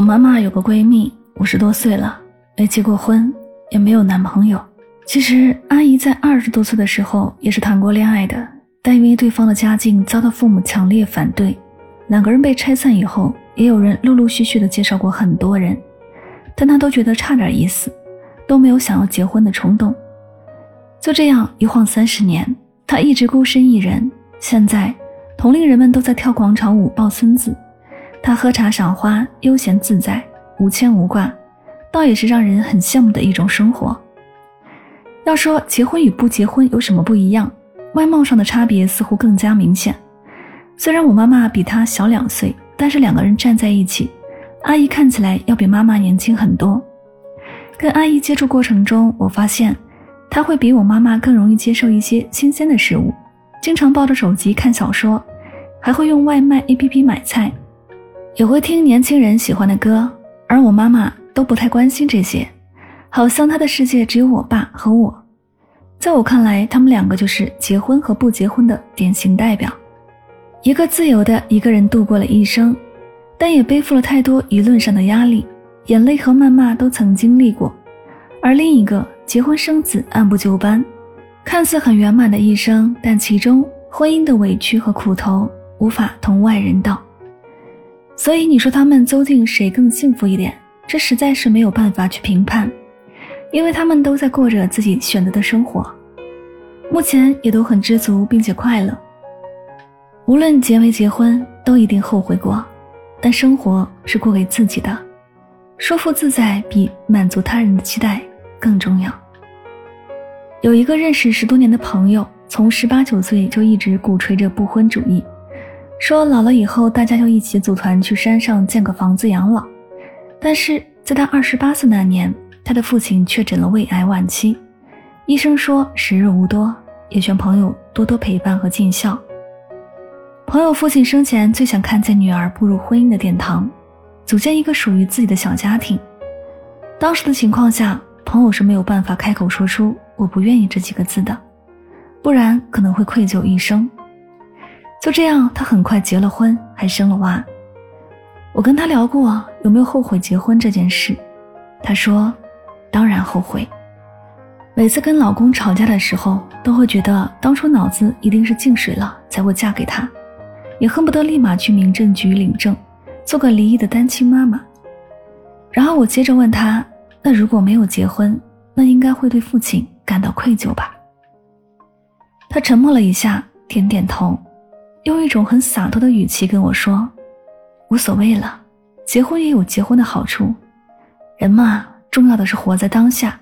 我妈妈有个闺蜜，五十多岁了，没结过婚，也没有男朋友。其实阿姨在二十多岁的时候也是谈过恋爱的，但因为对方的家境遭到父母强烈反对，两个人被拆散以后，也有人陆陆续续的介绍过很多人，但她都觉得差点意思，都没有想要结婚的冲动。就这样一晃三十年，她一直孤身一人。现在同龄人们都在跳广场舞、抱孙子。他喝茶赏花，悠闲自在，无牵无挂，倒也是让人很羡慕的一种生活。要说结婚与不结婚有什么不一样，外貌上的差别似乎更加明显。虽然我妈妈比他小两岁，但是两个人站在一起，阿姨看起来要比妈妈年轻很多。跟阿姨接触过程中，我发现她会比我妈妈更容易接受一些新鲜的事物，经常抱着手机看小说，还会用外卖 APP 买菜。也会听年轻人喜欢的歌，而我妈妈都不太关心这些，好像她的世界只有我爸和我。在我看来，他们两个就是结婚和不结婚的典型代表。一个自由的一个人度过了一生，但也背负了太多舆论上的压力，眼泪和谩骂都曾经历过；而另一个结婚生子，按部就班，看似很圆满的一生，但其中婚姻的委屈和苦头无法同外人道。所以你说他们究竟谁更幸福一点？这实在是没有办法去评判，因为他们都在过着自己选择的生活，目前也都很知足并且快乐。无论结没结婚，都一定后悔过，但生活是过给自己的，舒服自在比满足他人的期待更重要。有一个认识十多年的朋友，从十八九岁就一直鼓吹着不婚主义。说老了以后，大家就一起组团去山上建个房子养老。但是在他二十八岁那年，他的父亲确诊了胃癌晚期，医生说时日无多，也劝朋友多多陪伴和尽孝。朋友父亲生前最想看见女儿步入婚姻的殿堂，组建一个属于自己的小家庭。当时的情况下，朋友是没有办法开口说出“我不愿意”这几个字的，不然可能会愧疚一生。就这样，他很快结了婚，还生了娃。我跟他聊过有没有后悔结婚这件事，他说：“当然后悔。每次跟老公吵架的时候，都会觉得当初脑子一定是进水了才会嫁给他，也恨不得立马去民政局领证，做个离异的单亲妈妈。”然后我接着问他：“那如果没有结婚，那应该会对父亲感到愧疚吧？”他沉默了一下，点点头。用一种很洒脱的语气跟我说：“无所谓了，结婚也有结婚的好处。人嘛，重要的是活在当下。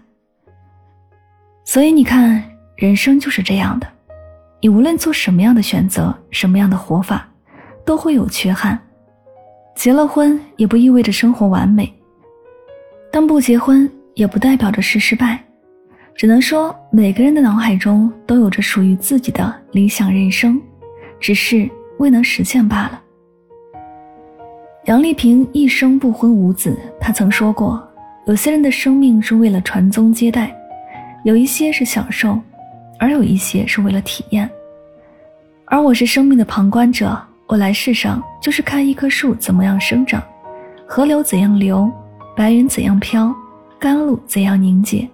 所以你看，人生就是这样的。你无论做什么样的选择，什么样的活法，都会有缺憾。结了婚也不意味着生活完美，但不结婚也不代表着是失败。只能说，每个人的脑海中都有着属于自己的理想人生。”只是未能实现罢了。杨丽萍一生不婚无子，她曾说过：“有些人的生命是为了传宗接代，有一些是享受，而有一些是为了体验。而我是生命的旁观者，我来世上就是看一棵树怎么样生长，河流怎样流，白云怎样飘，甘露怎样凝结。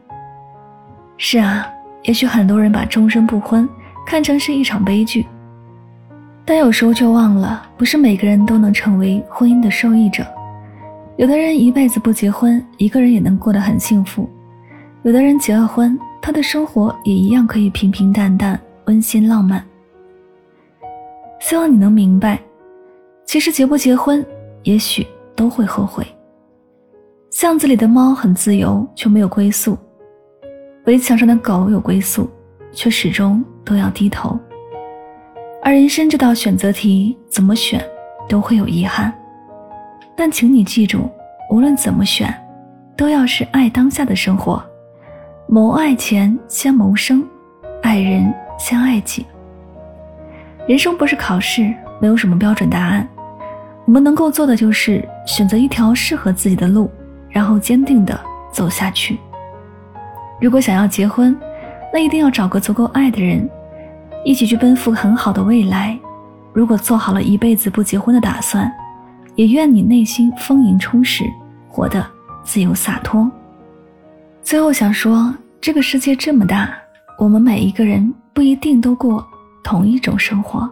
是啊，也许很多人把终身不婚看成是一场悲剧。”但有时候却忘了，不是每个人都能成为婚姻的受益者。有的人一辈子不结婚，一个人也能过得很幸福；有的人结了婚，他的生活也一样可以平平淡淡、温馨浪漫。希望你能明白，其实结不结婚，也许都会后悔。巷子里的猫很自由，却没有归宿；围墙上的狗有归宿，却始终都要低头。而人生这道选择题，怎么选都会有遗憾。但请你记住，无论怎么选，都要是爱当下的生活。谋爱前先谋生，爱人先爱己。人生不是考试，没有什么标准答案。我们能够做的就是选择一条适合自己的路，然后坚定的走下去。如果想要结婚，那一定要找个足够爱的人，一起去奔赴很好的未来。如果做好了一辈子不结婚的打算，也愿你内心丰盈充实，活得自由洒脱。最后想说，这个世界这么大，我们每一个人不一定都过同一种生活。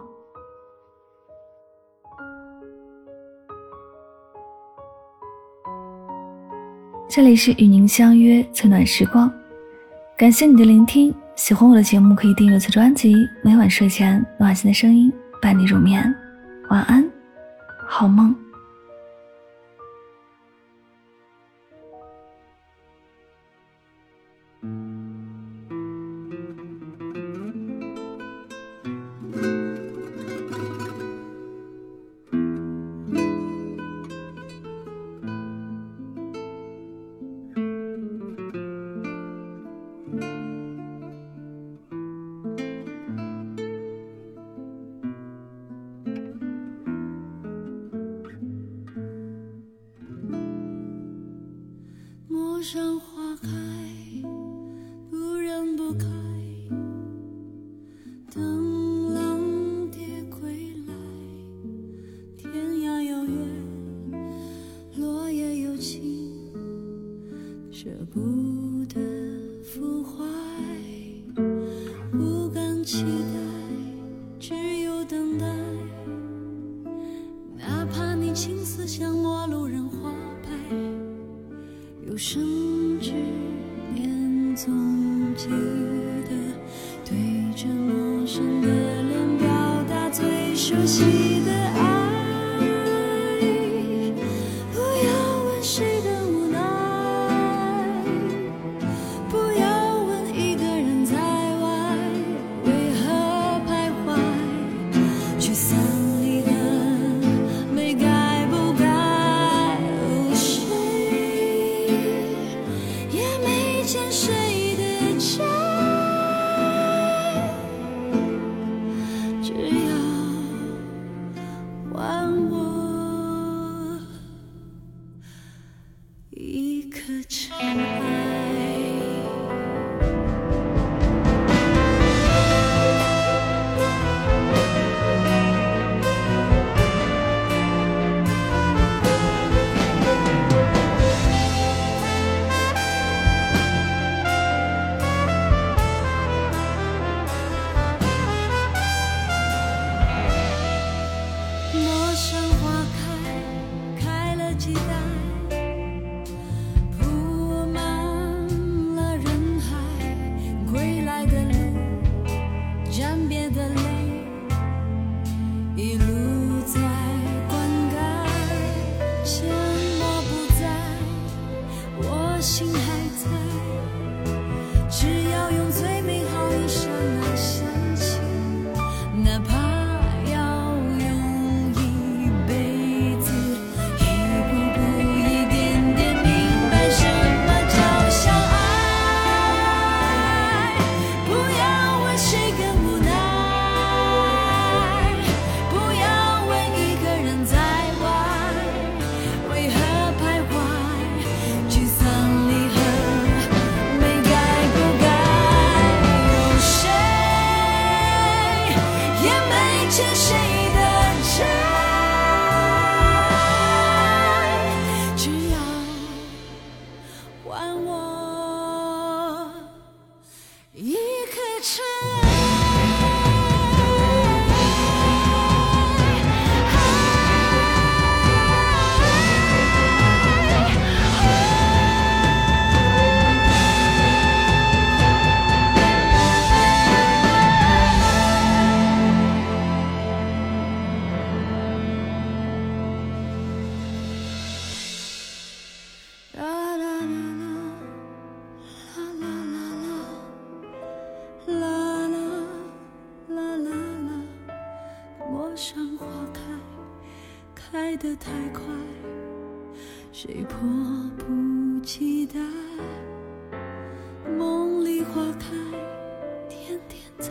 这里是与您相约最暖时光，感谢你的聆听。喜欢我的节目，可以订阅此专辑。每晚睡前，暖心的声音伴你入眠。晚安，好梦。上花开，不人不开。等浪蝶归来，天涯有月，落叶有情，舍不得腐坏，不敢期待，只有等待。哪怕你青丝像陌路人，有生之年，总。记得对着陌生的脸表达最熟悉的太快，谁迫不及待？梦里花开，天天在